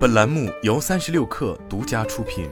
本栏目由三十六氪独家出品。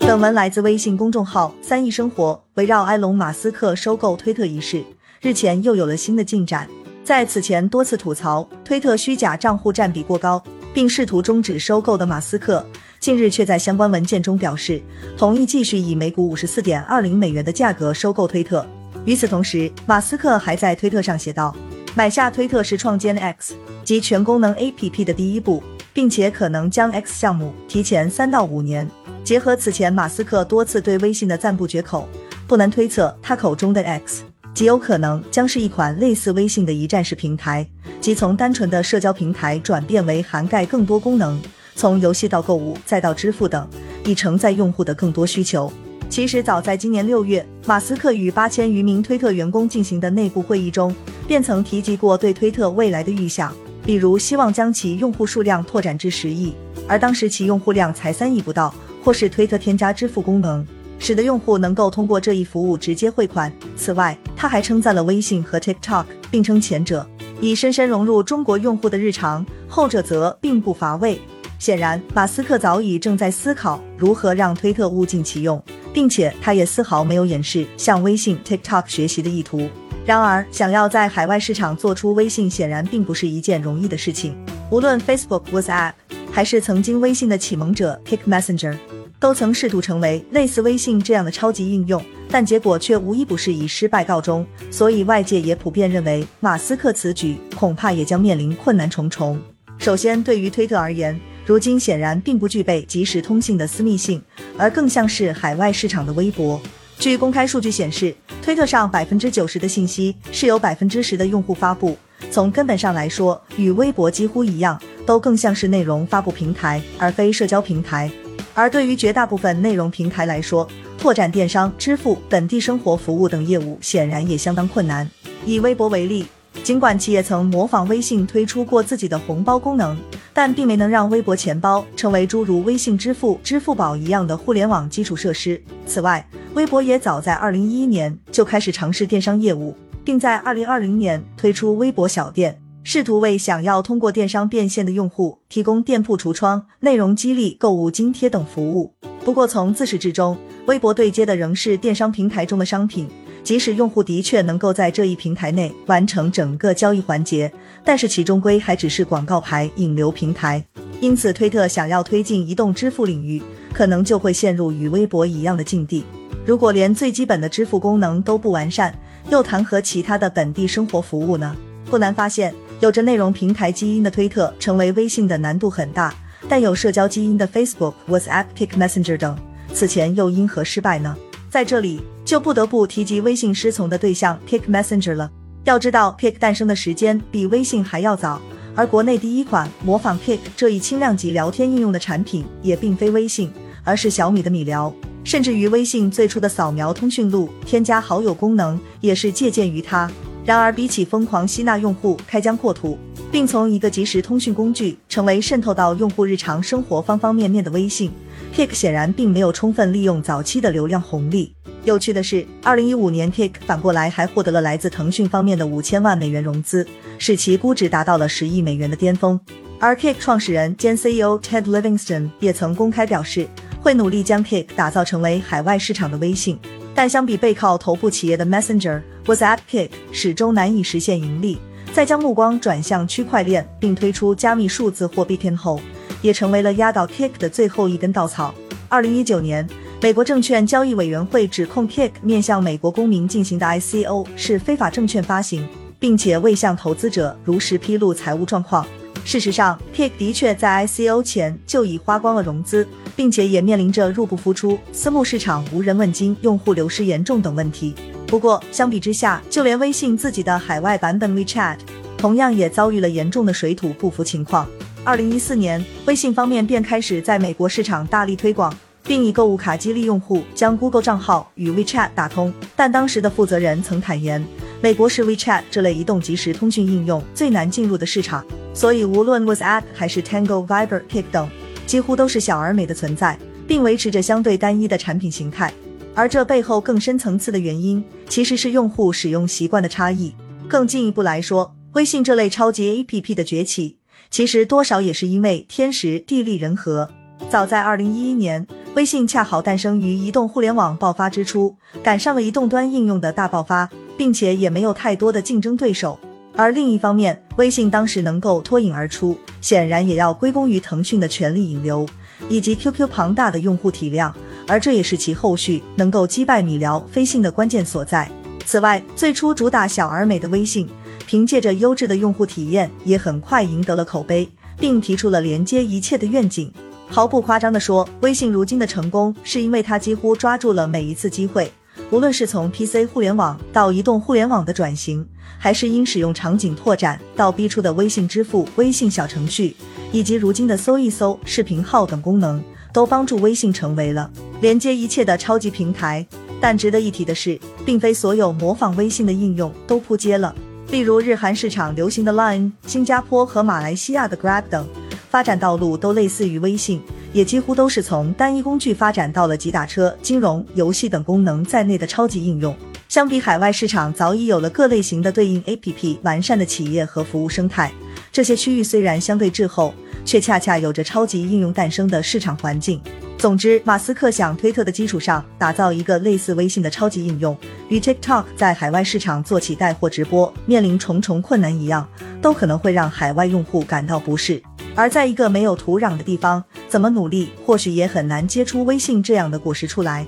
本文来自微信公众号“三亿生活”。围绕埃隆·马斯克收购推特一事，日前又有了新的进展。在此前多次吐槽推特虚假账户占比过高，并试图终止收购的马斯克，近日却在相关文件中表示，同意继续以每股五十四点二零美元的价格收购推特。与此同时，马斯克还在推特上写道。买下推特是创建 X 及全功能 APP 的第一步，并且可能将 X 项目提前三到五年。结合此前马斯克多次对微信的赞不绝口，不难推测他口中的 X 极有可能将是一款类似微信的一站式平台，即从单纯的社交平台转变为涵盖更多功能，从游戏到购物再到支付等，以承载用户的更多需求。其实早在今年六月，马斯克与八千余名推特员工进行的内部会议中。便曾提及过对推特未来的预想，比如希望将其用户数量拓展至十亿，而当时其用户量才三亿不到，或是推特添加支付功能，使得用户能够通过这一服务直接汇款。此外，他还称赞了微信和 TikTok，并称前者已深深融入中国用户的日常，后者则并不乏味。显然，马斯克早已正在思考如何让推特物尽其用，并且他也丝毫没有掩饰向微信、TikTok 学习的意图。然而，想要在海外市场做出微信，显然并不是一件容易的事情。无论 Facebook、WhatsApp，还是曾经微信的启蒙者 Kick Messenger，都曾试图成为类似微信这样的超级应用，但结果却无一不是以失败告终。所以，外界也普遍认为，马斯克此举恐怕也将面临困难重重。首先，对于推特而言，如今显然并不具备即时通信的私密性，而更像是海外市场的微博。据公开数据显示，推特上百分之九十的信息是由百分之十的用户发布。从根本上来说，与微博几乎一样，都更像是内容发布平台，而非社交平台。而对于绝大部分内容平台来说，拓展电商、支付、本地生活服务等业务，显然也相当困难。以微博为例。尽管企业曾模仿微信推出过自己的红包功能，但并没能让微博钱包成为诸如微信支付、支付宝一样的互联网基础设施。此外，微博也早在二零一一年就开始尝试电商业务，并在二零二零年推出微博小店，试图为想要通过电商变现的用户提供店铺橱窗、内容激励、购物津贴等服务。不过，从自始至终，微博对接的仍是电商平台中的商品。即使用户的确能够在这一平台内完成整个交易环节，但是其终归还只是广告牌引流平台。因此，推特想要推进移动支付领域，可能就会陷入与微博一样的境地。如果连最基本的支付功能都不完善，又谈何其他的本地生活服务呢？不难发现，有着内容平台基因的推特成为微信的难度很大，但有社交基因的 Facebook、WhatsApp、Pick Messenger 等，此前又因何失败呢？在这里。就不得不提及微信师从的对象 Pick Messenger 了。要知道，Pick 诞生的时间比微信还要早，而国内第一款模仿 Pick 这一轻量级聊天应用的产品也并非微信，而是小米的米聊。甚至于微信最初的扫描通讯录、添加好友功能也是借鉴于它。然而，比起疯狂吸纳用户、开疆扩土，并从一个即时通讯工具成为渗透到用户日常生活方方面面的微信，Kick 显然并没有充分利用早期的流量红利。有趣的是，二零一五年，Kik 反过来还获得了来自腾讯方面的五千万美元融资，使其估值达到了十亿美元的巅峰。而 Kik 创始人兼 CEO Ted Livingston 也曾公开表示，会努力将 Kik 打造成为海外市场的微信。但相比背靠头部企业的 Messenger、WhatsApp、Kick 始终难以实现盈利。在将目光转向区块链并推出加密数字货币后，也成为了压倒 Kick 的最后一根稻草。二零一九年。美国证券交易委员会指控 Kick 面向美国公民进行的 ICO 是非法证券发行，并且未向投资者如实披露财务状况。事实上，Kick 的确在 ICO 前就已花光了融资，并且也面临着入不敷出、私募市场无人问津、用户流失严重等问题。不过，相比之下，就连微信自己的海外版本 WeChat 同样也遭遇了严重的水土不服情况。二零一四年，微信方面便开始在美国市场大力推广。并以购物卡激励用户将 Google 账号与 WeChat 打通，但当时的负责人曾坦言，美国是 WeChat 这类移动即时通讯应用最难进入的市场，所以无论 WhatsApp 还是 Tango、Viber、Kick 等，几乎都是小而美的存在，并维持着相对单一的产品形态。而这背后更深层次的原因，其实是用户使用习惯的差异。更进一步来说，微信这类超级 APP 的崛起，其实多少也是因为天时地利人和。早在二零一一年，微信恰好诞生于移动互联网爆发之初，赶上了移动端应用的大爆发，并且也没有太多的竞争对手。而另一方面，微信当时能够脱颖而出，显然也要归功于腾讯的全力引流以及 QQ 庞大的用户体量，而这也是其后续能够击败米聊、飞信的关键所在。此外，最初主打小而美的微信，凭借着优质的用户体验，也很快赢得了口碑，并提出了连接一切的愿景。毫不夸张地说，微信如今的成功，是因为它几乎抓住了每一次机会。无论是从 PC 互联网到移动互联网的转型，还是因使用场景拓展到逼出的微信支付、微信小程序，以及如今的搜一搜、视频号等功能，都帮助微信成为了连接一切的超级平台。但值得一提的是，并非所有模仿微信的应用都扑街了。例如，日韩市场流行的 Line、新加坡和马来西亚的 Grab 等，发展道路都类似于微信，也几乎都是从单一工具发展到了集打车、金融、游戏等功能在内的超级应用。相比海外市场，早已有了各类型的对应 APP 完善的企业和服务生态。这些区域虽然相对滞后，却恰恰有着超级应用诞生的市场环境。总之，马斯克想推特的基础上打造一个类似微信的超级应用，与 TikTok 在海外市场做起带货直播面临重重困难一样，都可能会让海外用户感到不适。而在一个没有土壤的地方，怎么努力，或许也很难结出微信这样的果实出来。